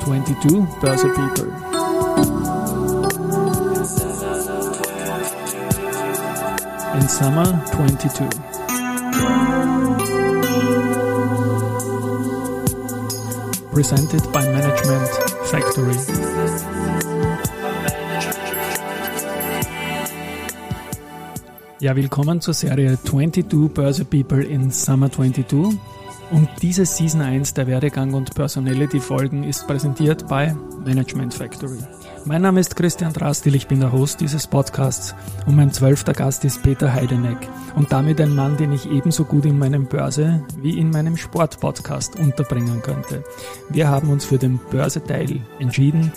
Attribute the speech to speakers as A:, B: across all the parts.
A: 22 Börse People. In Summer 22. Presented by Management Factory. Ja, willkommen zur Serie 22 Börse People in Summer 22. Und diese Season 1 der Werdegang und Personality Folgen ist präsentiert bei Management Factory. Mein Name ist Christian Drastil, ich bin der Host dieses Podcasts und mein zwölfter Gast ist Peter Heideneck und damit ein Mann, den ich ebenso gut in meinem Börse wie in meinem Sportpodcast unterbringen könnte. Wir haben uns für den Börseteil entschieden,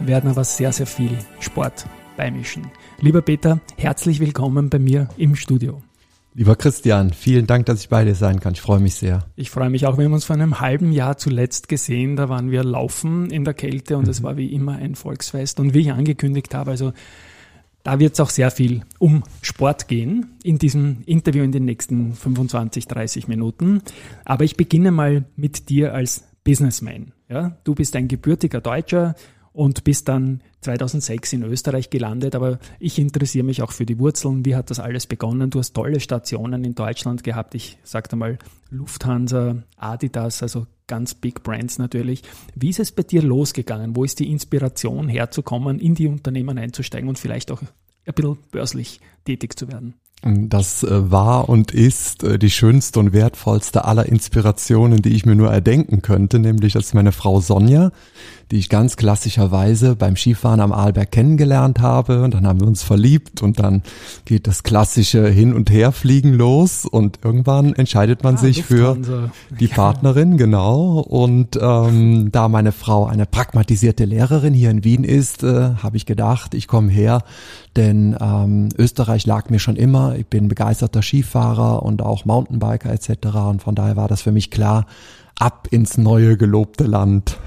A: werden aber sehr, sehr viel Sport beimischen. Lieber Peter, herzlich willkommen bei mir im Studio.
B: Lieber Christian, vielen Dank, dass ich bei dir sein kann. Ich freue mich sehr.
A: Ich freue mich auch. Wir haben uns vor einem halben Jahr zuletzt gesehen. Da waren wir laufen in der Kälte und mhm. es war wie immer ein Volksfest. Und wie ich angekündigt habe, also da wird es auch sehr viel um Sport gehen in diesem Interview in den nächsten 25, 30 Minuten. Aber ich beginne mal mit dir als Businessman. Ja, du bist ein gebürtiger Deutscher, und bist dann 2006 in Österreich gelandet. Aber ich interessiere mich auch für die Wurzeln. Wie hat das alles begonnen? Du hast tolle Stationen in Deutschland gehabt. Ich sagte mal Lufthansa, Adidas, also ganz Big Brands natürlich. Wie ist es bei dir losgegangen? Wo ist die Inspiration herzukommen, in die Unternehmen einzusteigen und vielleicht auch ein bisschen börslich tätig zu werden?
B: Das äh, war und ist äh, die schönste und wertvollste aller Inspirationen, die ich mir nur erdenken könnte, nämlich das ist meine Frau Sonja, die ich ganz klassischerweise beim Skifahren am Arlberg kennengelernt habe und dann haben wir uns verliebt und dann geht das klassische Hin- und Herfliegen los und irgendwann entscheidet man ah, sich Lufthansa. für die Partnerin, genau. Und ähm, da meine Frau eine pragmatisierte Lehrerin hier in Wien ist, äh, habe ich gedacht, ich komme her, denn ähm, Österreich lag mir schon immer. Ich bin begeisterter Skifahrer und auch Mountainbiker etc. Und von daher war das für mich klar, ab ins neue gelobte Land.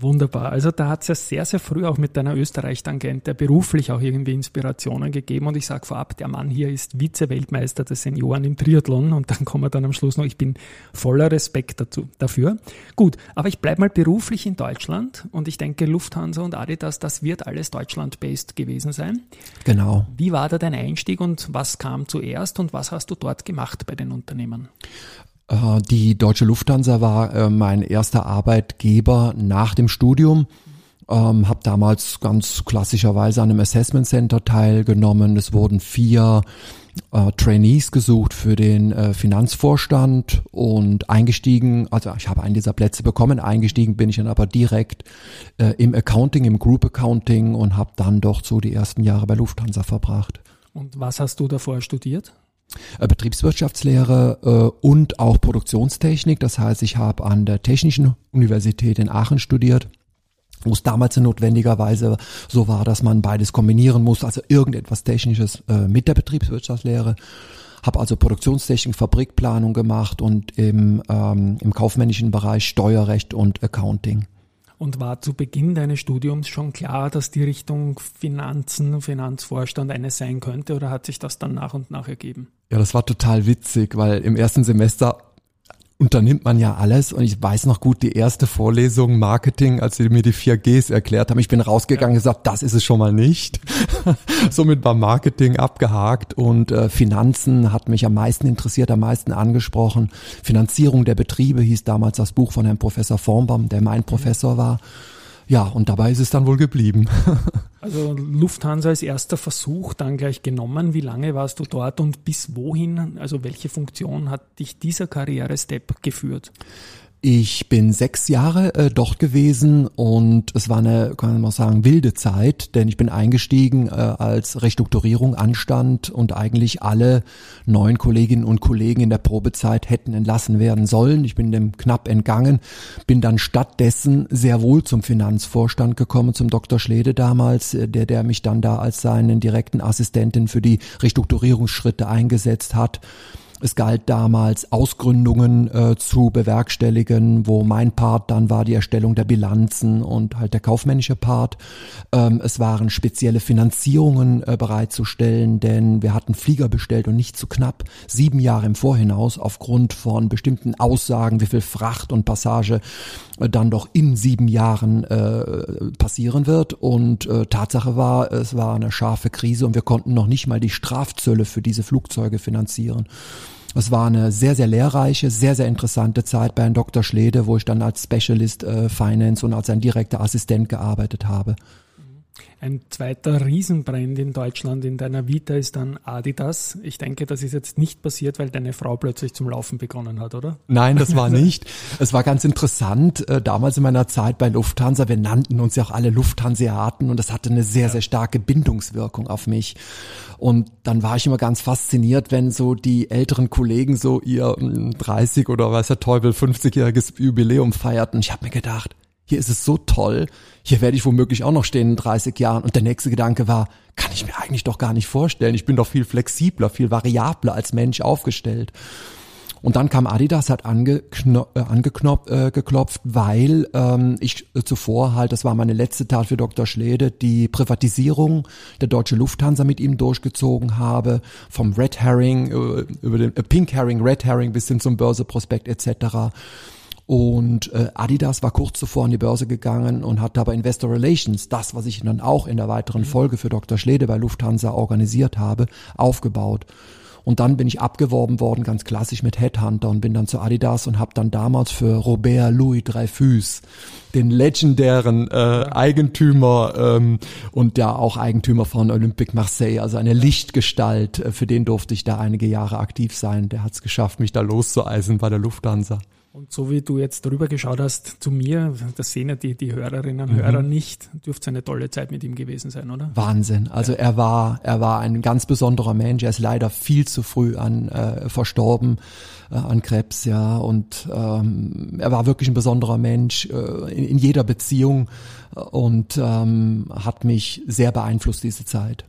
A: Wunderbar. Also da hat es ja sehr, sehr früh auch mit deiner Österreich-Tangente beruflich auch irgendwie Inspirationen gegeben. Und ich sage vorab, der Mann hier ist Vize-Weltmeister der Senioren im Triathlon. Und dann kommen wir dann am Schluss noch, ich bin voller Respekt dazu, dafür. Gut, aber ich bleibe mal beruflich in Deutschland. Und ich denke, Lufthansa und Adidas, das wird alles Deutschland-based gewesen sein.
B: Genau.
A: Wie war da dein Einstieg und was kam zuerst und was hast du dort gemacht bei den Unternehmen?
B: Äh, die Deutsche Lufthansa war äh, mein erster Arbeitgeber nach dem Studium. Ähm, habe damals ganz klassischerweise an einem Assessment Center teilgenommen. Es wurden vier äh, Trainees gesucht für den äh, Finanzvorstand und eingestiegen, also ich habe einen dieser Plätze bekommen, eingestiegen bin ich dann aber direkt äh, im Accounting, im Group Accounting und habe dann doch so die ersten Jahre bei Lufthansa verbracht.
A: Und was hast du davor studiert?
B: Äh, Betriebswirtschaftslehre äh, und auch Produktionstechnik. Das heißt, ich habe an der Technischen Universität in Aachen studiert wo es damals notwendigerweise so war, dass man beides kombinieren muss, also irgendetwas Technisches äh, mit der Betriebswirtschaftslehre. Habe also Produktionstechnik, Fabrikplanung gemacht und im, ähm, im kaufmännischen Bereich Steuerrecht und Accounting.
A: Und war zu Beginn deines Studiums schon klar, dass die Richtung Finanzen, Finanzvorstand eine sein könnte oder hat sich das dann nach und nach ergeben?
B: Ja, das war total witzig, weil im ersten Semester unternimmt man ja alles und ich weiß noch gut die erste Vorlesung Marketing, als sie mir die 4Gs erklärt haben. Ich bin rausgegangen und gesagt, das ist es schon mal nicht. Somit war Marketing abgehakt und äh, Finanzen hat mich am meisten interessiert, am meisten angesprochen. Finanzierung der Betriebe hieß damals das Buch von Herrn Professor Formbaum, der mein Professor war. Ja, und dabei ist es dann wohl geblieben.
A: also Lufthansa als erster Versuch dann gleich genommen. Wie lange warst du dort und bis wohin, also welche Funktion hat dich dieser Karriere-Step geführt?
B: Ich bin sechs Jahre äh, dort gewesen und es war eine, kann man sagen, wilde Zeit, denn ich bin eingestiegen, äh, als Restrukturierung anstand und eigentlich alle neun Kolleginnen und Kollegen in der Probezeit hätten entlassen werden sollen. Ich bin dem knapp entgangen, bin dann stattdessen sehr wohl zum Finanzvorstand gekommen, zum Dr. Schlede damals, äh, der, der mich dann da als seinen direkten Assistenten für die Restrukturierungsschritte eingesetzt hat Es galt damals Ausgründungen äh, zu bewerkstelligen, wo mein Part dann war die Erstellung der Bilanzen und halt der kaufmännische Part. Ähm, es waren spezielle Finanzierungen äh, bereitzustellen, denn wir hatten Flieger bestellt und nicht zu knapp sieben Jahre im Vorhinaus aufgrund von bestimmten Aussagen, wie viel Fracht und Passage äh, dann doch in sieben Jahren äh, passieren wird. Und äh, Tatsache war, es war eine scharfe Krise und wir konnten noch nicht mal die Strafzölle für diese Flugzeuge finanzieren. Es war eine sehr, sehr lehrreiche, sehr, sehr interessante Zeit bei Herrn Dr. Schlede, wo ich dann als Specialist äh, Finance und als ein direkter Assistent gearbeitet habe.
A: Ein zweiter Riesenbrand in Deutschland in deiner Vita ist dann Adidas. Ich denke, das ist jetzt nicht passiert, weil deine Frau plötzlich zum Laufen begonnen hat, oder?
B: Nein, das war nicht. es war ganz interessant. Äh, damals in meiner Zeit bei Lufthansa, wir nannten uns ja auch alle Lufthanseaten und das hatte eine sehr, sehr starke Bindungswirkung auf mich. Und dann war ich immer ganz fasziniert, wenn so die älteren Kollegen so ihr 30 hm, oder weiß der Teufel 50-jähriges Jubiläum feierten. Ich habe mir gedacht, hier ist es so toll, hier werde ich womöglich auch noch stehen in 30 Jahren. Und der nächste Gedanke war, kann ich mir eigentlich doch gar nicht vorstellen. Ich bin doch viel flexibler, viel variabler als Mensch aufgestellt. Und dann kam Adidas, hat angeknopft, äh, angeknopft, äh, geklopft, weil ähm, ich zuvor halt, das war meine letzte Tat für Dr. Schlede, die Privatisierung der Deutsche Lufthansa mit ihm durchgezogen habe, vom Red Herring äh, über den äh, Pink Herring, Red Herring bis hin zum Börseprospekt etc. Und äh, Adidas war kurz zuvor an die Börse gegangen und hat aber Investor Relations, das, was ich dann auch in der weiteren mhm. Folge für Dr. Schlede bei Lufthansa organisiert habe, aufgebaut. Und dann bin ich abgeworben worden, ganz klassisch mit Headhunter und bin dann zu Adidas und habe dann damals für Robert Louis Dreyfus, den legendären äh, Eigentümer ähm, und ja auch Eigentümer von Olympique Marseille, also eine Lichtgestalt, äh, für den durfte ich da einige Jahre aktiv sein. Der hat es geschafft, mich da loszueisen bei der Lufthansa.
A: Und so wie du jetzt darüber geschaut hast zu mir, das sehen ja die, die Hörerinnen und mhm. Hörer nicht, dürfte es eine tolle Zeit mit ihm gewesen sein, oder?
B: Wahnsinn. Also ja. er war, er war ein ganz besonderer Mensch. Er ist leider viel zu früh an äh, verstorben äh, an Krebs, ja. Und ähm, er war wirklich ein besonderer Mensch äh, in, in jeder Beziehung und ähm, hat mich sehr beeinflusst diese Zeit.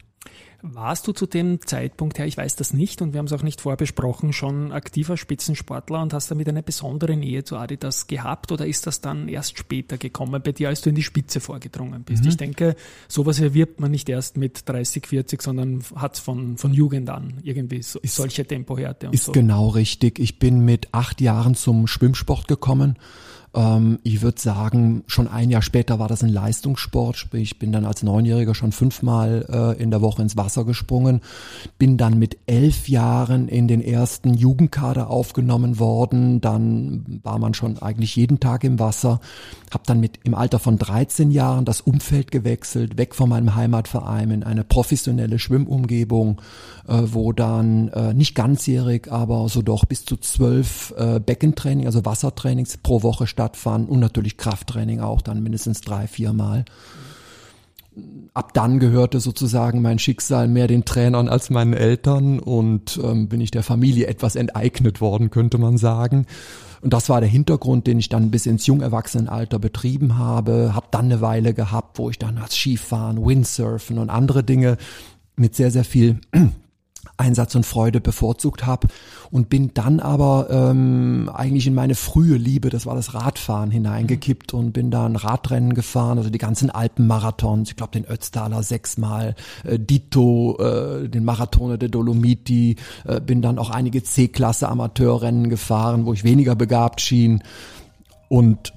A: Warst du zu dem Zeitpunkt her, ich weiß das nicht und wir haben es auch nicht vorbesprochen, schon aktiver Spitzensportler und hast damit eine besondere Nähe zu Adidas gehabt oder ist das dann erst später gekommen bei dir, als du in die Spitze vorgedrungen bist? Mhm. Ich denke, sowas erwirbt man nicht erst mit 30, 40, sondern hat es von, von Jugend an irgendwie so, ist, solche Tempohärte
B: und ist so. Ist genau richtig. Ich bin mit acht Jahren zum Schwimmsport gekommen ähm, ich würde sagen, schon ein Jahr später war das ein Leistungssport. Sprich, ich bin dann als Neunjähriger schon fünfmal äh, in der Woche ins Wasser gesprungen. Bin dann mit elf Jahren in den ersten Jugendkader aufgenommen worden. Dann war man schon eigentlich jeden Tag im Wasser. Hab dann mit im Alter von 13 Jahren das Umfeld gewechselt, weg von meinem Heimatverein in eine professionelle Schwimmumgebung, äh, wo dann äh, nicht ganzjährig, aber so doch bis zu zwölf äh, Beckentraining, also Wassertrainings pro Woche stattfanden und natürlich Krafttraining auch dann mindestens drei, vier Mal. Ab dann gehörte sozusagen mein Schicksal mehr den Trainern als meinen Eltern und ähm, bin ich der Familie etwas enteignet worden, könnte man sagen. Und das war der Hintergrund, den ich dann bis ins Jungerwachsenenalter betrieben habe. Hab dann eine Weile gehabt, wo ich dann als Skifahren, Windsurfen und andere Dinge mit sehr, sehr viel Einsatz und Freude bevorzugt habe und bin dann aber ähm, eigentlich in meine frühe Liebe, das war das Radfahren, hineingekippt und bin dann Radrennen gefahren, also die ganzen Alpenmarathons, ich glaube den Ötztaler sechsmal, äh, Dito, äh, den Marathone der Dolomiti, äh, bin dann auch einige C-Klasse Amateurrennen gefahren, wo ich weniger begabt schien und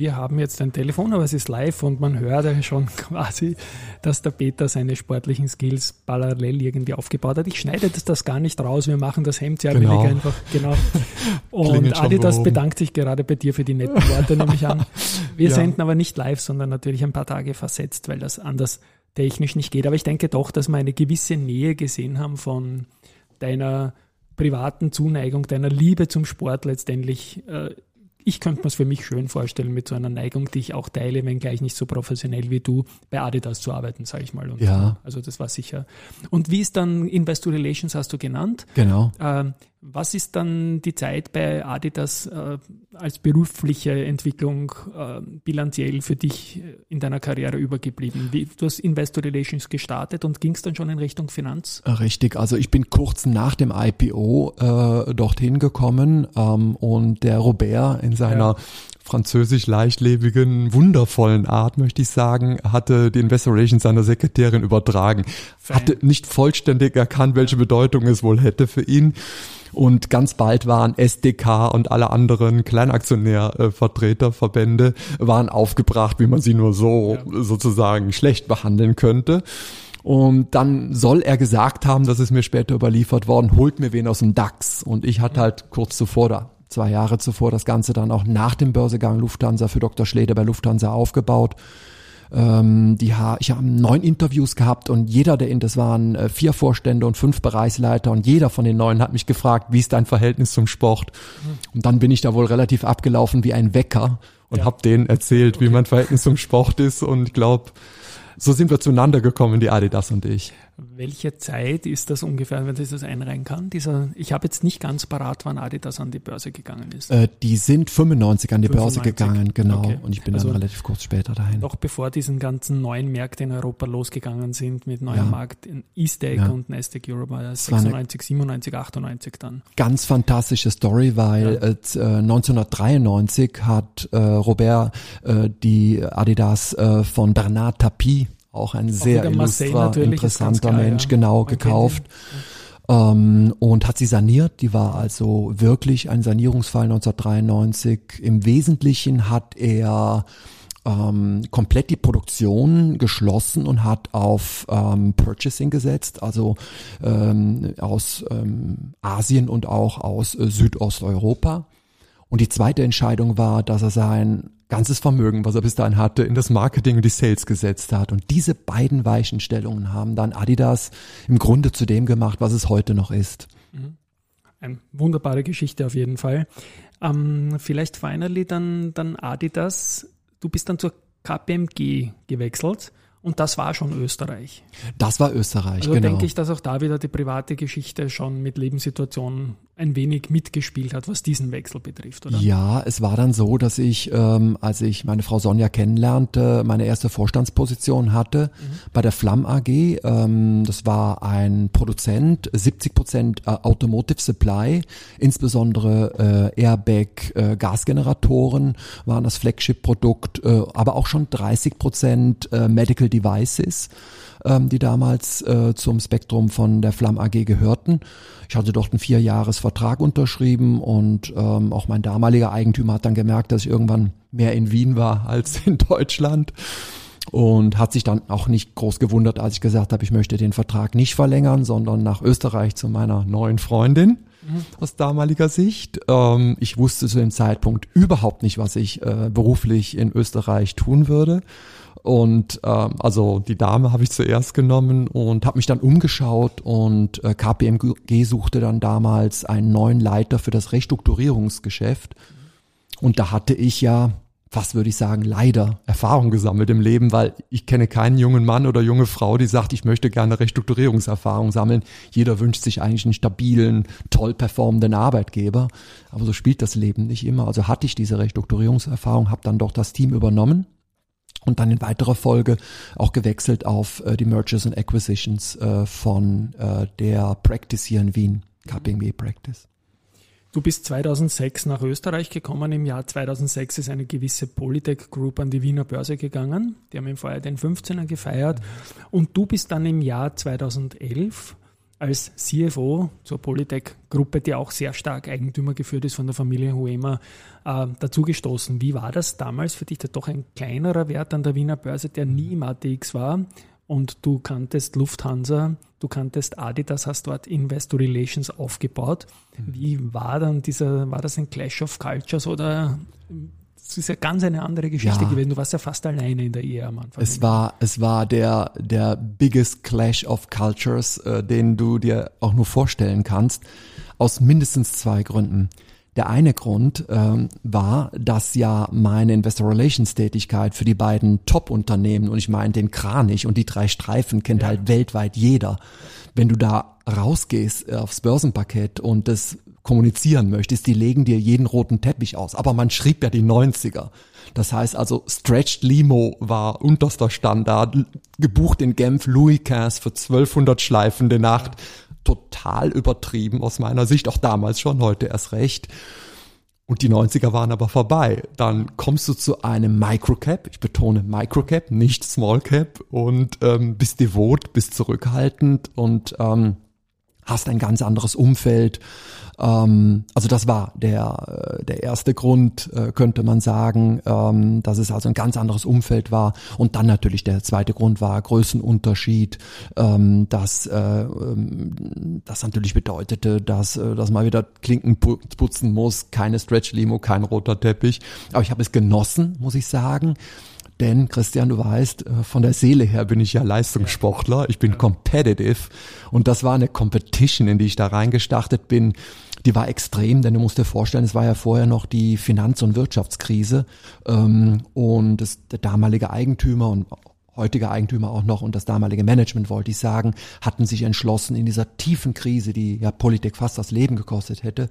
A: wir haben jetzt ein Telefon, aber es ist live und man hört ja schon quasi, dass der Peter seine sportlichen Skills parallel irgendwie aufgebaut hat. Ich schneide das, das gar nicht raus, wir machen das Hemd sehr genau. billig einfach. Genau. Und Adidas bedankt sich gerade bei dir für die netten Worte, nehme ich an. Wir ja. senden aber nicht live, sondern natürlich ein paar Tage versetzt, weil das anders technisch nicht geht. Aber ich denke doch, dass wir eine gewisse Nähe gesehen haben von deiner privaten Zuneigung, deiner Liebe zum Sport letztendlich. Äh, ich könnte mir es für mich schön vorstellen, mit so einer Neigung, die ich auch teile, wenngleich nicht so professionell wie du, bei Adidas zu arbeiten, sage ich mal. Und
B: ja.
A: Also das war sicher. Und wie ist dann Investor Relations hast du genannt?
B: Genau.
A: Ähm, was ist dann die Zeit bei Adidas, äh, als berufliche Entwicklung äh, bilanziell für dich in deiner Karriere übergeblieben? Wie, du hast Investor Relations gestartet und ging es dann schon in Richtung Finanz?
B: Richtig, also ich bin kurz nach dem IPO äh, dorthin gekommen ähm, und der Robert in seiner ja französisch leichtlebigen, wundervollen Art, möchte ich sagen, hatte die Investor Relations seiner Sekretärin übertragen. Hatte nicht vollständig erkannt, welche Bedeutung es wohl hätte für ihn. Und ganz bald waren SDK und alle anderen Kleinaktionärvertreterverbände waren aufgebracht, wie man sie nur so ja. sozusagen schlecht behandeln könnte. Und dann soll er gesagt haben, das ist mir später überliefert worden, holt mir wen aus dem DAX. Und ich hatte halt kurz zuvor da zwei Jahre zuvor das Ganze dann auch nach dem Börsegang Lufthansa für Dr. Schleder bei Lufthansa aufgebaut. Ähm, die ha ich habe neun Interviews gehabt und jeder der, das waren äh, vier Vorstände und fünf Bereichsleiter und jeder von den neun hat mich gefragt, wie ist dein Verhältnis zum Sport? Mhm. Und dann bin ich da wohl relativ abgelaufen wie ein Wecker und ja. habe denen erzählt, okay. wie mein Verhältnis zum Sport ist und ich glaube, so sind wir zueinander gekommen, die Adidas und ich.
A: Welche Zeit ist das ungefähr, wenn ich das einreihen kann? Dieser, ich habe jetzt nicht ganz parat, wann Adidas an die Börse gegangen ist.
B: Äh, die sind 95 an die 95. Börse gegangen, genau. Okay. Und ich bin also dann relativ kurz später dahin.
A: Noch bevor diesen ganzen neuen Märkte in Europa losgegangen sind mit neuer ja. Markt in E-Stake ja. und Nasdaq Europe, war 96, 97, 98 dann.
B: Ganz fantastische Story, weil ja. äh, 1993 hat äh, Robert äh, die Adidas äh, von Bernard Tapie auch ein sehr illustrer, interessanter klar, Mensch, ja. genau, Man gekauft. Ähm, und hat sie saniert. Die war also wirklich ein Sanierungsfall 1993. Im Wesentlichen hat er ähm, komplett die Produktion geschlossen und hat auf ähm, Purchasing gesetzt, also ähm, aus ähm, Asien und auch aus äh, Südosteuropa. Und die zweite Entscheidung war, dass er sein ganzes Vermögen, was er bis dahin hatte, in das Marketing und die Sales gesetzt hat. Und diese beiden Weichenstellungen haben dann Adidas im Grunde zu dem gemacht, was es heute noch ist. Mhm.
A: Eine wunderbare Geschichte auf jeden Fall. Ähm, vielleicht finally dann, dann Adidas. Du bist dann zur KPMG gewechselt. Und das war schon Österreich.
B: Das war Österreich,
A: also genau. denke ich, dass auch da wieder die private Geschichte schon mit Lebenssituationen ein wenig mitgespielt hat, was diesen Wechsel betrifft, oder?
B: Ja, es war dann so, dass ich, ähm, als ich meine Frau Sonja kennenlernte, meine erste Vorstandsposition hatte mhm. bei der Flamm AG. Ähm, das war ein Produzent, 70 Prozent äh, Automotive Supply, insbesondere äh, Airbag äh, Gasgeneratoren waren das Flagship-Produkt, äh, aber auch schon 30 Prozent äh, Medical Devices ähm, die damals äh, zum Spektrum von der Flamm AG gehörten. Ich hatte dort einen Vierjahresvertrag unterschrieben und ähm, auch mein damaliger Eigentümer hat dann gemerkt, dass ich irgendwann mehr in Wien war als in Deutschland und hat sich dann auch nicht groß gewundert, als ich gesagt habe, ich möchte den Vertrag nicht verlängern, sondern nach Österreich zu meiner neuen Freundin mhm. aus damaliger Sicht. Ähm, ich wusste zu dem Zeitpunkt überhaupt nicht, was ich äh, beruflich in Österreich tun würde. Und ähm, also die Dame habe ich zuerst genommen und habe mich dann umgeschaut und äh, KPMG suchte dann damals einen neuen Leiter für das Restrukturierungsgeschäft. Und da hatte ich ja, fast würde ich sagen, leider Erfahrung gesammelt im Leben, weil ich kenne keinen jungen Mann oder junge Frau, die sagt, ich möchte gerne Restrukturierungserfahrung sammeln. Jeder wünscht sich eigentlich einen stabilen, toll performenden Arbeitgeber. Aber so spielt das Leben nicht immer. Also hatte ich diese Restrukturierungserfahrung, habe dann doch das Team übernommen und dann in weiterer Folge auch gewechselt auf äh, die Mergers and Acquisitions äh, von äh, der Practice hier in Wien, KPMG Practice.
A: Du bist 2006 nach Österreich gekommen. Im Jahr 2006 ist eine gewisse Polytech Group an die Wiener Börse gegangen. Die haben im Vorjahr den 15er gefeiert. Und du bist dann im Jahr 2011 als CFO zur Polytech-Gruppe, die auch sehr stark Eigentümer geführt ist von der Familie Huema, äh, dazugestoßen. Wie war das damals für dich? Der doch ein kleinerer Wert an der Wiener Börse, der nie im ATX war. Und du kanntest Lufthansa, du kanntest Adidas, hast dort Investor Relations aufgebaut. Mhm. Wie war dann dieser, war das ein Clash of Cultures oder es ist ja ganz eine andere Geschichte ja. gewesen. Du warst ja fast alleine in der Ehe am Anfang.
B: Es war, es war der, der biggest clash of cultures, äh, den du dir auch nur vorstellen kannst, aus mindestens zwei Gründen. Der eine Grund ähm, war, dass ja meine Investor Relations Tätigkeit für die beiden Top-Unternehmen, und ich meine den Kranich und die drei Streifen kennt ja. halt weltweit jeder. Wenn du da rausgehst aufs Börsenparkett und das kommunizieren möchtest, die legen dir jeden roten Teppich aus. Aber man schrieb ja die 90er. Das heißt also, Stretched Limo war unterster Standard, gebucht in Genf Louis Cass für 1200 schleifende Nacht. Total übertrieben aus meiner Sicht, auch damals schon, heute erst recht. Und die 90er waren aber vorbei. Dann kommst du zu einem Microcap, ich betone Microcap, nicht Smallcap, und ähm, bist devot, bist zurückhaltend und ähm, hast ein ganz anderes Umfeld. Ähm, also das war der, äh, der erste Grund, äh, könnte man sagen, ähm, dass es also ein ganz anderes Umfeld war. Und dann natürlich der zweite Grund war Größenunterschied, ähm, dass äh, ähm, das natürlich bedeutete, dass, äh, dass man wieder Klinken putzen muss, keine Stretch-Limo, kein roter Teppich. Aber ich habe es genossen, muss ich sagen. Denn Christian, du weißt, äh, von der Seele her bin ich ja Leistungssportler, ich bin competitive. Und das war eine Competition, in die ich da reingestartet bin. Die war extrem, denn du musst dir vorstellen, es war ja vorher noch die Finanz- und Wirtschaftskrise. Ähm, und das, der damalige Eigentümer und heutige Eigentümer auch noch und das damalige Management, wollte ich sagen, hatten sich entschlossen, in dieser tiefen Krise, die ja Politik fast das Leben gekostet hätte,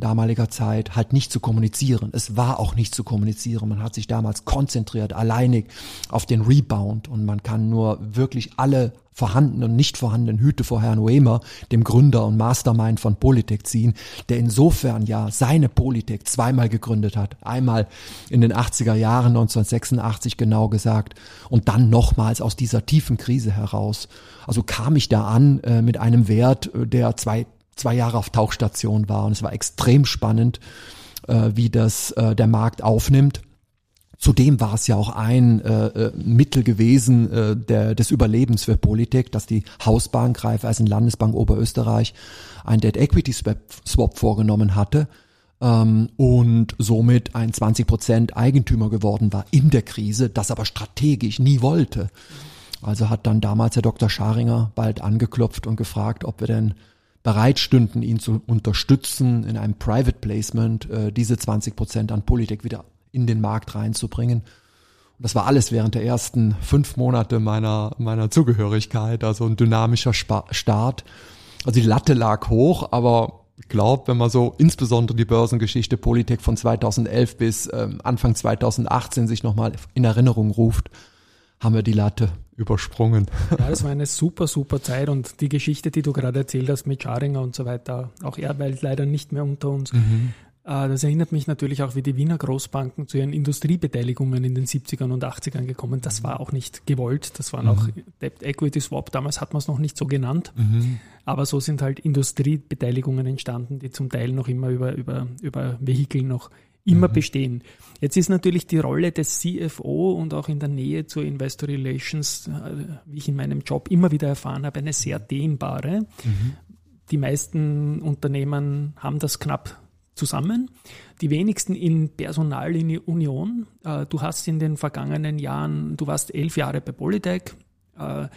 B: damaliger Zeit halt nicht zu kommunizieren. Es war auch nicht zu kommunizieren. Man hat sich damals konzentriert, alleinig auf den Rebound und man kann nur wirklich alle vorhandenen und nicht vorhandenen Hüte vor Herrn Wemer, dem Gründer und Mastermind von Politik ziehen, der insofern ja seine Politik zweimal gegründet hat. Einmal in den 80er Jahren 1986 genau gesagt und dann nochmals aus dieser tiefen Krise heraus. Also kam ich da an äh, mit einem Wert, äh, der zwei zwei Jahre auf Tauchstation war und es war extrem spannend, äh, wie das äh, der Markt aufnimmt. Zudem war es ja auch ein äh, äh Mittel gewesen äh, der, des Überlebens für Politik, dass die Hausbank Raiffeisen Landesbank Oberösterreich ein Debt Equity Swap vorgenommen hatte ähm, und somit ein 20 Prozent Eigentümer geworden war in der Krise, das aber strategisch nie wollte. Also hat dann damals der Dr. Scharinger bald angeklopft und gefragt, ob wir denn bereit stünden, ihn zu unterstützen, in einem Private Placement äh, diese 20 Prozent an Politik wieder in den Markt reinzubringen. Und das war alles während der ersten fünf Monate meiner, meiner Zugehörigkeit, also ein dynamischer Spa Start. Also die Latte lag hoch, aber ich glaube, wenn man so insbesondere die Börsengeschichte Politik von 2011 bis ähm, Anfang 2018 sich nochmal in Erinnerung ruft, haben wir die Latte übersprungen.
A: Ja, das war eine super, super Zeit und die Geschichte, die du gerade erzählt hast mit Scharinger und so weiter, auch er weilt leider nicht mehr unter uns. Mhm. Äh, das erinnert mich natürlich auch, wie die Wiener Großbanken zu ihren Industriebeteiligungen in den 70ern und 80ern gekommen. Das war auch nicht gewollt. Das waren mhm. auch Debt Equity Swap. Damals hat man es noch nicht so genannt. Mhm. Aber so sind halt Industriebeteiligungen entstanden, die zum Teil noch immer über, über, über Vehikel noch immer mhm. bestehen. Jetzt ist natürlich die Rolle des CFO und auch in der Nähe zur Investor Relations, äh, wie ich in meinem Job immer wieder erfahren habe, eine sehr dehnbare. Mhm. Die meisten Unternehmen haben das knapp zusammen. Die wenigsten in Personalunion. Äh, du hast in den vergangenen Jahren, du warst elf Jahre bei Polytech, äh,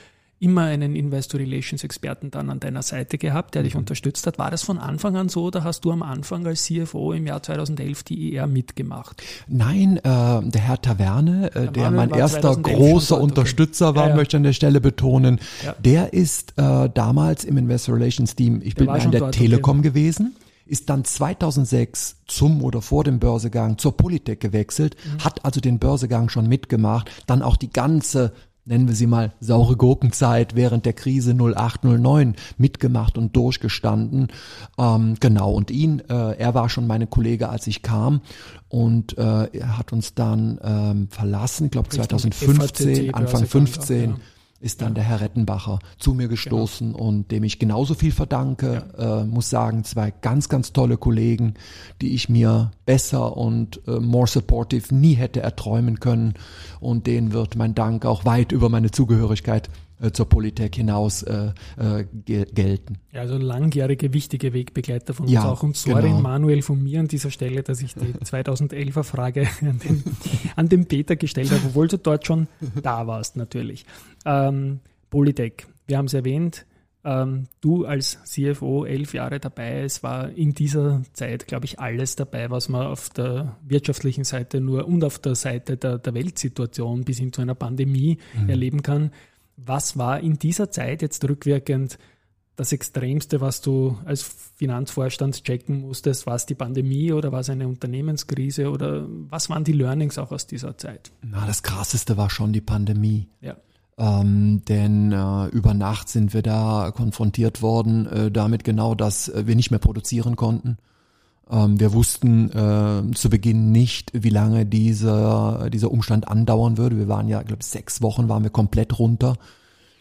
A: immer einen Investor Relations Experten dann an deiner Seite gehabt, der dich mhm. unterstützt hat. War das von Anfang an so oder hast du am Anfang als CFO im Jahr 2011 die IR mitgemacht?
B: Nein, äh, der Herr Taverne, äh, der mein erster großer Unterstützer war, ja, ja. möchte an der Stelle betonen, ja. der ist äh, damals im Investor Relations Team, ich der bin an der Telekom okay. gewesen ist dann 2006 zum oder vor dem Börsegang zur Politik gewechselt, mhm. hat also den Börsegang schon mitgemacht, dann auch die ganze nennen wir sie mal saure Gurkenzeit während der Krise 0809 mitgemacht und durchgestanden. Ähm, genau, und ihn, äh, er war schon meine Kollege, als ich kam und äh, er hat uns dann ähm, verlassen, ich glaube 2015, Anfang 15. Auch, ja ist dann der Herr Rettenbacher zu mir gestoßen genau. und dem ich genauso viel verdanke. Ja. Äh, muss sagen, zwei ganz, ganz tolle Kollegen, die ich mir besser und äh, more supportive nie hätte erträumen können. Und denen wird mein Dank auch weit über meine Zugehörigkeit zur Politik hinaus äh, äh, gelten.
A: Ja, also langjährige, wichtige Wegbegleiter von uns ja, auch. Und sorry, genau. Manuel, von mir an dieser Stelle, dass ich die 2011er Frage an den, an den Peter gestellt habe, obwohl du dort schon da warst, natürlich. Ähm, Polytech, wir haben es erwähnt, ähm, du als CFO elf Jahre dabei. Es war in dieser Zeit, glaube ich, alles dabei, was man auf der wirtschaftlichen Seite nur und auf der Seite der, der Weltsituation bis hin zu einer Pandemie mhm. erleben kann. Was war in dieser Zeit jetzt rückwirkend das Extremste, was du als Finanzvorstand checken musstest? War es die Pandemie oder war es eine Unternehmenskrise oder was waren die Learnings auch aus dieser Zeit?
B: Na, das krasseste war schon die Pandemie.
A: Ja.
B: Ähm, denn äh, über Nacht sind wir da konfrontiert worden äh, damit genau, dass äh, wir nicht mehr produzieren konnten. Ähm, wir wussten äh, zu Beginn nicht, wie lange dieser, dieser Umstand andauern würde. Wir waren ja, glaube sechs Wochen waren wir komplett runter.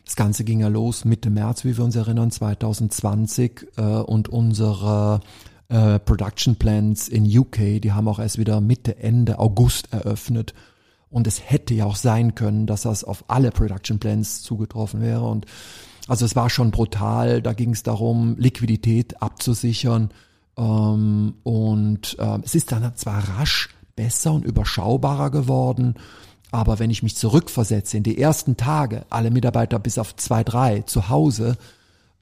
B: Das Ganze ging ja los Mitte März, wie wir uns erinnern, 2020 äh, und unsere äh, Production Plans in UK, die haben auch erst wieder Mitte, Ende August eröffnet. Und es hätte ja auch sein können, dass das auf alle Production Plans zugetroffen wäre. Und also es war schon brutal. Da ging es darum, Liquidität abzusichern. Ähm, und äh, es ist dann zwar rasch besser und überschaubarer geworden, aber wenn ich mich zurückversetze in die ersten Tage, alle Mitarbeiter bis auf zwei, drei zu Hause,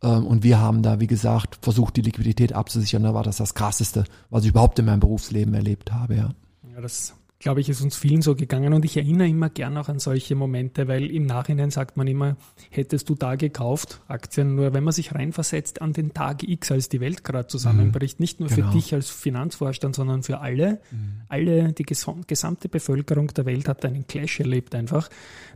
B: ähm, und wir haben da, wie gesagt, versucht, die Liquidität abzusichern, da war das das Krasseste, was ich überhaupt in meinem Berufsleben erlebt habe, ja.
A: Ja, das glaube ich, ist uns vielen so gegangen. Und ich erinnere immer gern auch an solche Momente, weil im Nachhinein sagt man immer, hättest du da gekauft, Aktien, nur wenn man sich reinversetzt an den Tag X, als die Welt gerade zusammenbricht, mhm. nicht nur genau. für dich als Finanzvorstand, sondern für alle, mhm. alle, die gesamte Bevölkerung der Welt hat einen Clash erlebt einfach.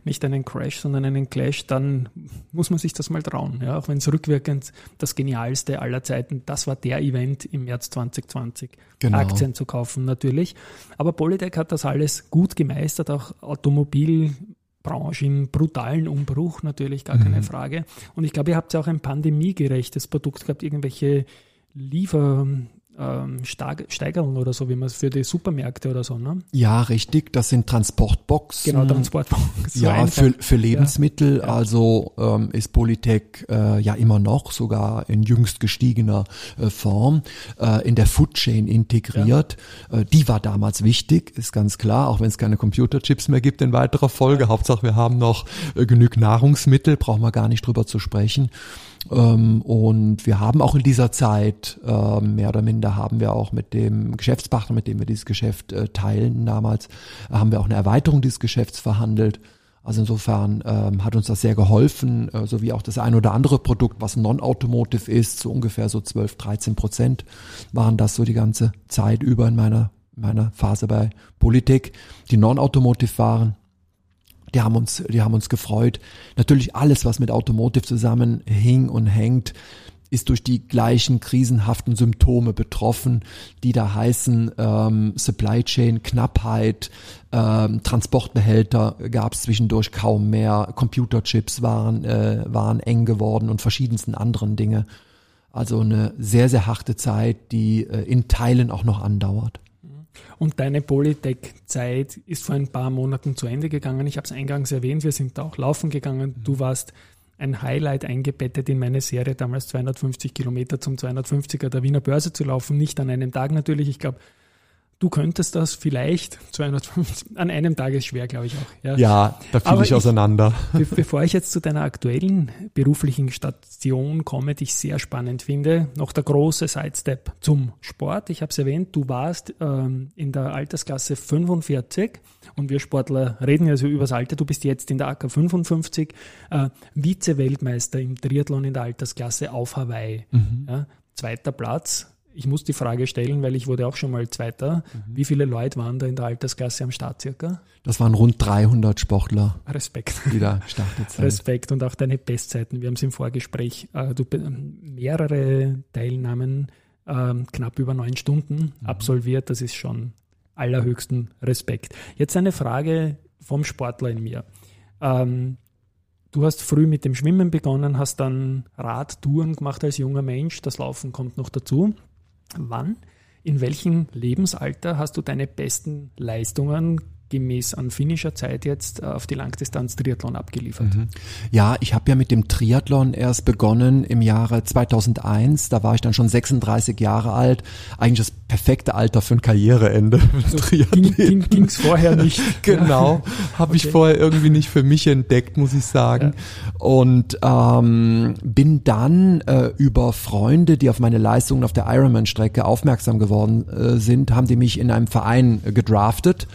A: Nicht einen Crash, sondern einen Clash, dann muss man sich das mal trauen. Ja, auch wenn es rückwirkend das genialste aller Zeiten, das war der Event im März 2020, genau. Aktien zu kaufen natürlich. Aber Polytech hat das alles gut gemeistert, auch Automobilbranche im brutalen Umbruch natürlich, gar keine mhm. Frage. Und ich glaube, ihr habt ja auch ein pandemiegerechtes Produkt gehabt, irgendwelche Liefer, ähm, Steigerung oder so, wie man es für die Supermärkte oder so, ne?
B: Ja, richtig. Das sind Transportboxen.
A: Genau, Transportboxen.
B: So ja, für, für Lebensmittel. Ja. Also ähm, ist Polytech äh, ja immer noch sogar in jüngst gestiegener äh, Form äh, in der Food Chain integriert. Ja. Äh, die war damals wichtig, ist ganz klar, auch wenn es keine Computerchips mehr gibt in weiterer Folge. Hauptsache, wir haben noch äh, genug Nahrungsmittel, brauchen wir gar nicht drüber zu sprechen. Ähm, und wir haben auch in dieser Zeit, äh, mehr oder minder haben wir auch mit dem Geschäftspartner, mit dem wir dieses Geschäft äh, teilen damals, haben wir auch eine Erweiterung dieses Geschäfts verhandelt. Also insofern ähm, hat uns das sehr geholfen, äh, so wie auch das ein oder andere Produkt, was non-automotive ist, so ungefähr so 12, 13 Prozent waren das so die ganze Zeit über in meiner, meiner Phase bei Politik, die non-automotive waren die haben uns, die haben uns gefreut. Natürlich alles, was mit Automotive zusammenhing und hängt, ist durch die gleichen krisenhaften Symptome betroffen, die da heißen ähm, Supply Chain Knappheit, ähm, Transportbehälter gab es zwischendurch kaum mehr, Computerchips waren äh, waren eng geworden und verschiedensten anderen Dinge. Also eine sehr sehr harte Zeit, die äh, in Teilen auch noch andauert.
A: Und deine Polytech-Zeit ist vor ein paar Monaten zu Ende gegangen. Ich habe es eingangs erwähnt, wir sind da auch laufen gegangen. Du warst ein Highlight eingebettet in meine Serie, damals 250 Kilometer zum 250er der Wiener Börse zu laufen. Nicht an einem Tag natürlich. Ich glaube, Du könntest das vielleicht 250, an einem Tag ist schwer, glaube ich auch.
B: Ja, ja da fiel ich auseinander.
A: Ich, bevor ich jetzt zu deiner aktuellen beruflichen Station komme, die ich sehr spannend finde, noch der große Sidestep zum Sport. Ich habe es erwähnt, du warst ähm, in der Altersklasse 45 und wir Sportler reden ja so übers Alter. Du bist jetzt in der AK 55 äh, Vize-Weltmeister im Triathlon in der Altersklasse auf Hawaii. Mhm. Ja, zweiter Platz ich muss die Frage stellen, weil ich wurde auch schon mal Zweiter. Mhm. Wie viele Leute waren da in der Altersklasse am Start circa?
B: Das waren rund 300 Sportler.
A: Respekt.
B: Die da gestartet sind.
A: Respekt und auch deine Bestzeiten. Wir haben es im Vorgespräch. Äh, du, mehrere Teilnahmen, ähm, knapp über neun Stunden mhm. absolviert. Das ist schon allerhöchsten Respekt. Jetzt eine Frage vom Sportler in mir. Ähm, Du hast früh mit dem Schwimmen begonnen, hast dann Radtouren gemacht als junger Mensch. Das Laufen kommt noch dazu. Wann, in welchem Lebensalter hast du deine besten Leistungen gemäß an finnischer Zeit jetzt äh, auf die Langdistanz Triathlon abgeliefert. Mhm.
B: Ja, ich habe ja mit dem Triathlon erst begonnen im Jahre 2001. Da war ich dann schon 36 Jahre alt. Eigentlich das perfekte Alter für ein Karriereende.
A: Also ging es vorher nicht.
B: genau, habe okay. ich vorher irgendwie nicht für mich entdeckt, muss ich sagen. Ja. Und ähm, bin dann äh, über Freunde, die auf meine Leistungen auf der Ironman-Strecke aufmerksam geworden äh, sind, haben die mich in einem Verein äh, gedraftet.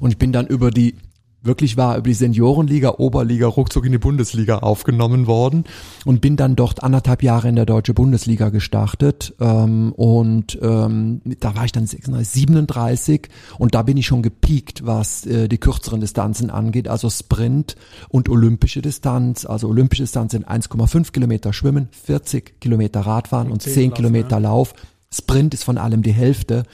B: Und ich bin dann über die wirklich war über die Seniorenliga, Oberliga ruckzuck in die Bundesliga aufgenommen worden und bin dann dort anderthalb Jahre in der Deutsche Bundesliga gestartet ähm, und ähm, da war ich dann 36, 37 und da bin ich schon gepiekt, was äh, die kürzeren Distanzen angeht, also Sprint und olympische Distanz. Also olympische Distanz sind 1,5 Kilometer Schwimmen, 40 Kilometer Radfahren und, und 10 Kilometer ja. Lauf. Sprint ist von allem die Hälfte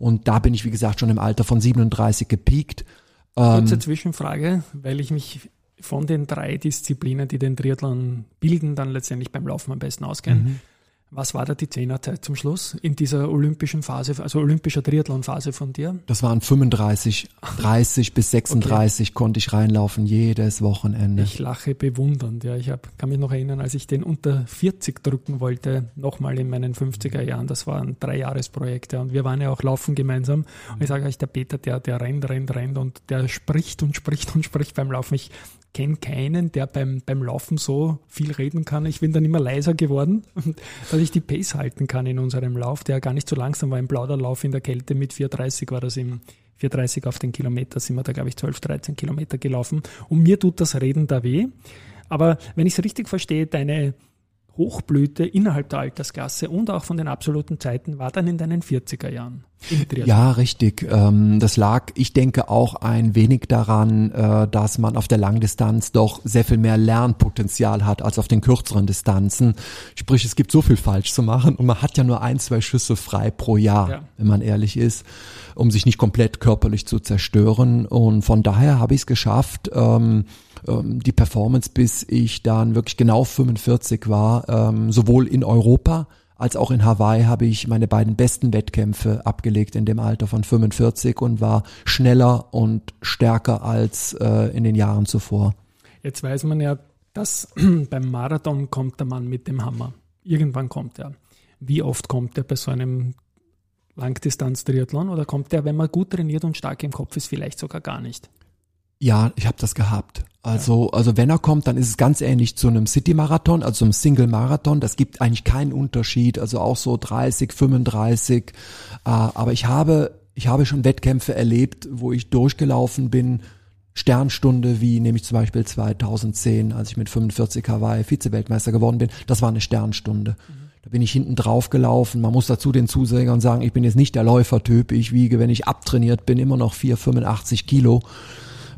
B: und da bin ich, wie gesagt, schon im Alter von 37 gepiekt.
A: Kurze ähm, Zwischenfrage, weil ich mich von den drei Disziplinen, die den Triathlon bilden, dann letztendlich beim Laufen am besten auskenne. Mhm. Was war da die Zehnerzeit zum Schluss in dieser olympischen Phase, also olympischer Triathlon-Phase von dir?
B: Das waren 35, 30 bis 36 okay. konnte ich reinlaufen, jedes Wochenende.
A: Ich lache bewundernd, ja. Ich hab, kann mich noch erinnern, als ich den unter 40 drücken wollte, nochmal in meinen 50er Jahren, das waren drei Jahresprojekte und wir waren ja auch laufen gemeinsam. Und ich sage euch, der Peter, der, der rennt, rennt, rennt und der spricht und spricht und spricht beim Laufen. Ich kenne keinen, der beim, beim Laufen so viel reden kann. Ich bin dann immer leiser geworden, dass ich die Pace halten kann in unserem Lauf, der gar nicht so langsam war. Im Plauderlauf in der Kälte mit 4,30 war das im 4,30 auf den Kilometer, sind wir da, glaube ich, 12, 13 Kilometer gelaufen. Und mir tut das Reden da weh. Aber wenn ich es richtig verstehe, deine Hochblüte innerhalb der Altersklasse und auch von den absoluten Zeiten war dann in deinen 40er Jahren.
B: Ja, richtig. Ähm, das lag, ich denke, auch ein wenig daran, äh, dass man auf der Langdistanz doch sehr viel mehr Lernpotenzial hat als auf den kürzeren Distanzen. Sprich, es gibt so viel falsch zu machen und man hat ja nur ein, zwei Schüsse frei pro Jahr, ja. wenn man ehrlich ist, um sich nicht komplett körperlich zu zerstören. Und von daher habe ich es geschafft, ähm, die Performance, bis ich dann wirklich genau 45 war, ähm, sowohl in Europa als auch in Hawaii habe ich meine beiden besten Wettkämpfe abgelegt in dem Alter von 45 und war schneller und stärker als äh, in den Jahren zuvor.
A: Jetzt weiß man ja, dass beim Marathon kommt der Mann mit dem Hammer. Irgendwann kommt er. Wie oft kommt er bei so einem Langdistanz-Triathlon oder kommt er, wenn man gut trainiert und stark im Kopf ist, vielleicht sogar gar nicht?
B: Ja, ich habe das gehabt. Also, also wenn er kommt, dann ist es ganz ähnlich zu einem City-Marathon, also einem Single-Marathon. Das gibt eigentlich keinen Unterschied, also auch so 30, 35. Äh, aber ich habe, ich habe schon Wettkämpfe erlebt, wo ich durchgelaufen bin, Sternstunde, wie nämlich zum Beispiel 2010, als ich mit 45 Hawaii Vize-Weltmeister geworden bin. Das war eine Sternstunde. Mhm. Da bin ich hinten drauf gelaufen. Man muss dazu den Zusehern sagen, ich bin jetzt nicht der Läufertyp. Ich wiege, wenn ich abtrainiert bin, immer noch 4, 85 Kilo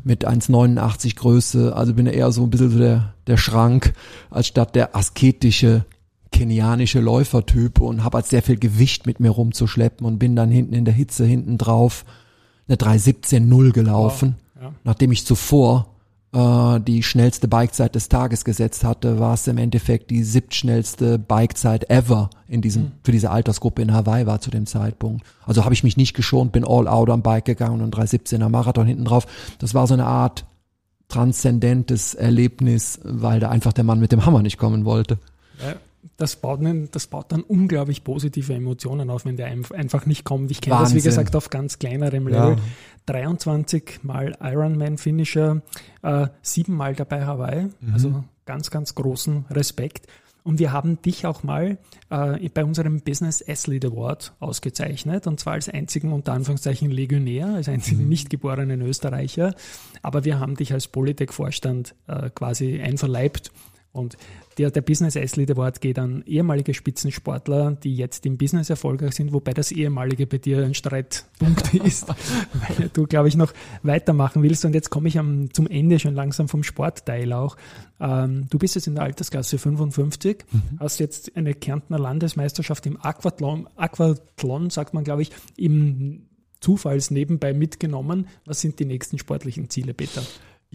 B: mit 1,89 Größe, also bin eher so ein bisschen so der, der Schrank, als statt der asketische kenianische Läufertyp und habe halt sehr viel Gewicht mit mir rumzuschleppen und bin dann hinten in der Hitze hinten drauf eine 317-0 gelaufen, wow, ja. nachdem ich zuvor äh, die schnellste Bikezeit des Tages gesetzt hatte, war es im Endeffekt die siebtschnellste Bikezeit ever in diesem, mhm. für diese Altersgruppe in Hawaii war zu dem Zeitpunkt. Also habe ich mich nicht geschont, bin all out am Bike gegangen und 317er Marathon hinten drauf. Das war so eine Art transzendentes Erlebnis, weil da einfach der Mann mit dem Hammer nicht kommen wollte.
A: Ja, das baut, das baut dann unglaublich positive Emotionen auf, wenn der einfach nicht kommt. Ich kenne das, wie gesagt, auf ganz kleinerem Level. Ja. 23 mal Ironman Finisher, äh, sieben mal dabei Hawaii. Mhm. Also ganz, ganz großen Respekt. Und wir haben dich auch mal äh, bei unserem Business Athlete Award ausgezeichnet, und zwar als einzigen unter Anführungszeichen Legionär, als einzigen mhm. nicht geborenen Österreicher. Aber wir haben dich als Polytech-Vorstand äh, quasi einverleibt und der, der Business Athlete Award geht an ehemalige Spitzensportler, die jetzt im Business erfolgreich sind, wobei das ehemalige bei dir ein Streitpunkt ist, weil du, glaube ich, noch weitermachen willst. Und jetzt komme ich am, zum Ende schon langsam vom Sportteil auch. Ähm, du bist jetzt in der Altersklasse 55, mhm. hast jetzt eine Kärntner Landesmeisterschaft im Aquathlon, Aquathlon sagt man, glaube ich, im Zufalls nebenbei mitgenommen. Was sind die nächsten sportlichen Ziele, Peter?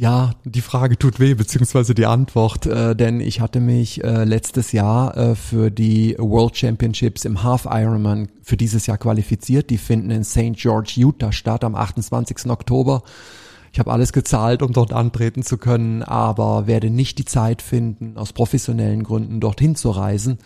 B: Ja, die Frage tut weh, beziehungsweise die Antwort, äh, denn ich hatte mich äh, letztes Jahr äh, für die World Championships im Half Ironman für dieses Jahr qualifiziert. Die finden in St. George, Utah statt am 28. Oktober. Ich habe alles gezahlt, um dort antreten zu können, aber werde nicht die Zeit finden, aus professionellen Gründen dorthin zu reisen.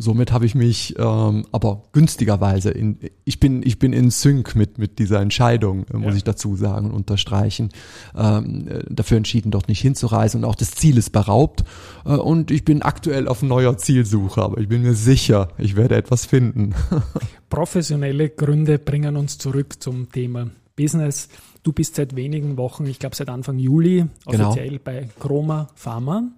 B: Somit habe ich mich ähm, aber günstigerweise in ich bin ich bin in Sync mit mit dieser Entscheidung äh, muss ja. ich dazu sagen und unterstreichen ähm, äh, dafür entschieden dort nicht hinzureisen und auch das Ziel ist beraubt äh, und ich bin aktuell auf neuer Zielsuche aber ich bin mir sicher ich werde etwas finden
A: professionelle Gründe bringen uns zurück zum Thema Business. Du bist seit wenigen Wochen, ich glaube seit Anfang Juli,
B: Genau.
A: offiziell bei Chroma Pharma.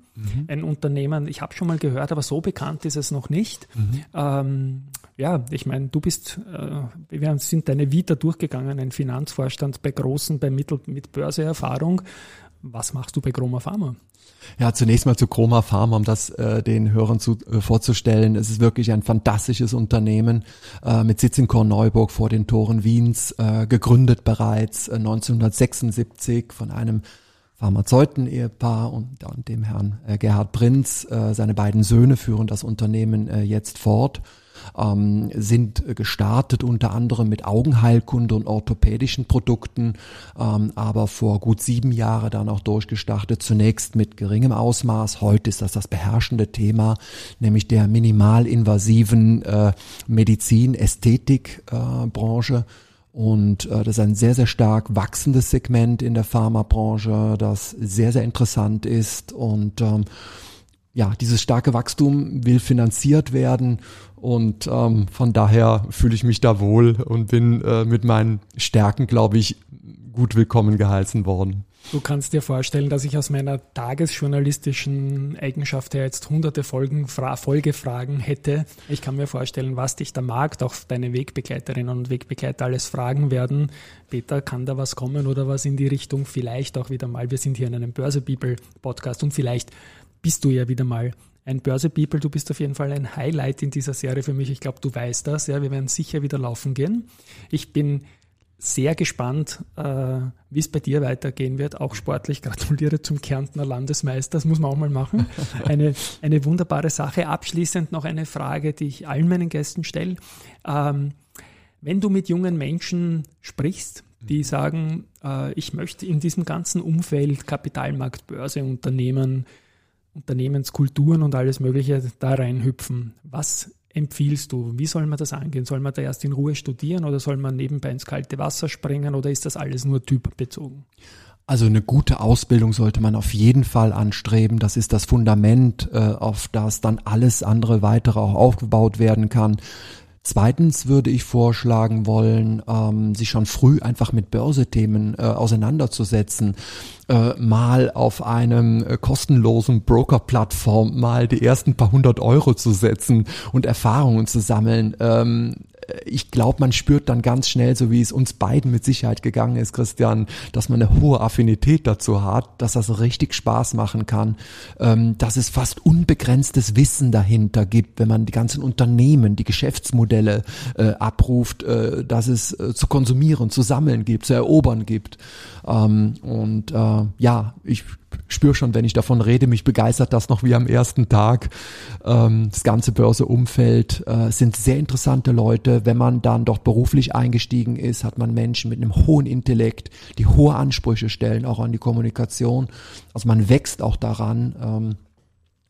A: Ein Unternehmen, ich habe schon mal gehört, aber so bekannt ist es noch nicht. Ähm, ja, ich meine, du bist, äh, wir sind deine Vita durchgegangen, ein Finanzvorstand bei großen, bei Mittel mit Börseerfahrung. Was machst du bei Chroma Pharma?
B: Ja, zunächst mal zu Chroma Pharma, um das äh, den Hörern zu, äh, vorzustellen. Es ist wirklich ein fantastisches Unternehmen äh, mit Sitz in Korneuburg vor den Toren Wiens, äh, gegründet bereits äh, 1976 von einem Pharmazeuten-Ehepaar und, und dem Herrn äh, Gerhard Prinz. Äh, seine beiden Söhne führen das Unternehmen äh, jetzt fort ähm, sind äh, gestartet unter anderem mit Augenheilkunde und orthopädischen Produkten, ähm, aber vor gut sieben Jahren dann auch durchgestartet, zunächst mit geringem Ausmaß. Heute ist das das beherrschende Thema, nämlich der minimalinvasiven äh, Medizin-Ästhetik-Branche. Und äh, das ist ein sehr, sehr stark wachsendes Segment in der Pharmabranche, das sehr, sehr interessant ist. Und ähm, ja, dieses starke Wachstum will finanziert werden und ähm, von daher fühle ich mich da wohl und bin äh, mit meinen Stärken, glaube ich, gut willkommen geheißen worden.
A: Du kannst dir vorstellen, dass ich aus meiner tagesjournalistischen Eigenschaft her jetzt hunderte Folgen, Fra Folgefragen hätte. Ich kann mir vorstellen, was dich der Markt, auch deine Wegbegleiterinnen und Wegbegleiter alles fragen werden. Peter, kann da was kommen oder was in die Richtung? Vielleicht auch wieder mal. Wir sind hier in einem Börse People Podcast und vielleicht bist du ja wieder mal ein Börse People. Du bist auf jeden Fall ein Highlight in dieser Serie für mich. Ich glaube, du weißt das. Ja, wir werden sicher wieder laufen gehen. Ich bin sehr gespannt, äh, wie es bei dir weitergehen wird. Auch sportlich gratuliere zum Kärntner Landesmeister. Das muss man auch mal machen. Eine, eine wunderbare Sache. Abschließend noch eine Frage, die ich allen meinen Gästen stelle. Ähm, wenn du mit jungen Menschen sprichst, die sagen, äh, ich möchte in diesem ganzen Umfeld Kapitalmarkt, Börse, Unternehmen, Unternehmenskulturen und alles Mögliche da reinhüpfen. Was empfiehlst du? Wie soll man das angehen? Soll man da erst in Ruhe studieren oder soll man nebenbei ins kalte Wasser springen oder ist das alles nur typbezogen?
B: Also eine gute Ausbildung sollte man auf jeden Fall anstreben. Das ist das Fundament, äh, auf das dann alles andere weitere auch aufgebaut werden kann. Zweitens würde ich vorschlagen wollen, ähm, sich schon früh einfach mit Börsethemen äh, auseinanderzusetzen, äh, mal auf einem äh, kostenlosen Broker-Plattform mal die ersten paar hundert Euro zu setzen und Erfahrungen zu sammeln. Ähm, ich glaube, man spürt dann ganz schnell, so wie es uns beiden mit Sicherheit gegangen ist, Christian, dass man eine hohe Affinität dazu hat, dass das richtig Spaß machen kann, ähm, dass es fast unbegrenztes Wissen dahinter gibt, wenn man die ganzen Unternehmen, die Geschäftsmodelle äh, abruft, äh, dass es äh, zu konsumieren, zu sammeln gibt, zu erobern gibt. Ähm, und äh, ja, ich spüre schon, wenn ich davon rede, mich begeistert das noch wie am ersten Tag. Ähm, das ganze Börseumfeld äh, sind sehr interessante Leute. Wenn man dann dort beruflich eingestiegen ist, hat man Menschen mit einem hohen Intellekt, die hohe Ansprüche stellen, auch an die Kommunikation. Also man wächst auch daran. Ähm,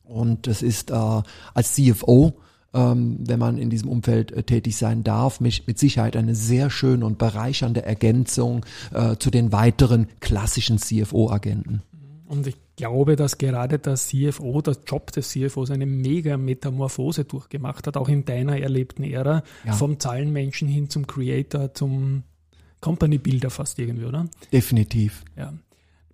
B: und es ist äh, als CFO ähm, wenn man in diesem Umfeld äh, tätig sein darf, mich mit Sicherheit eine sehr schöne und bereichernde Ergänzung äh, zu den weiteren klassischen CFO-Agenten.
A: Und ich glaube, dass gerade der CFO, der Job des CFOs eine mega Metamorphose durchgemacht hat, auch in deiner erlebten Ära,
B: Ja.
A: vom Zahlenmenschen hin zum Creator, zum Company-Builder fast irgendwie, oder?
B: Definitiv.
A: Ja.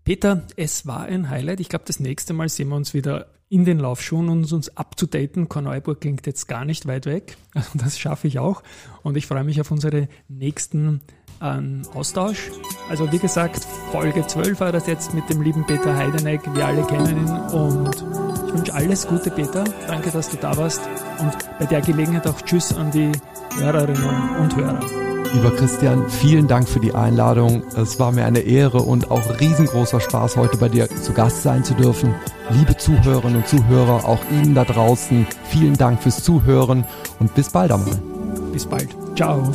A: Peter, es war ein Highlight. Ich glaube, das nächste Mal sehen wir uns wieder in den Laufschuhen und uns abzudaten. Korneuburg klingt jetzt gar nicht weit weg. Also das schaffe ich auch. Und ich freue mich auf unsere nächsten ähm, Austausch. Also wie gesagt, Folge 12 war das jetzt mit dem lieben Peter Heideneck. Wir alle kennen ihn und ich wünsche alles Gute, Peter. Danke, dass du da warst. Und bei der Gelegenheit auch Tschüss an die Hörerinnen und Hörer.
B: Lieber Christian, vielen Dank für die Einladung. Es war mir eine Ehre und auch riesengroßer Spaß, heute bei dir zu Gast sein zu dürfen. Liebe Zuhörerinnen und Zuhörer, auch Ihnen da draußen, vielen Dank fürs Zuhören und bis bald einmal.
A: Bis bald. Ciao.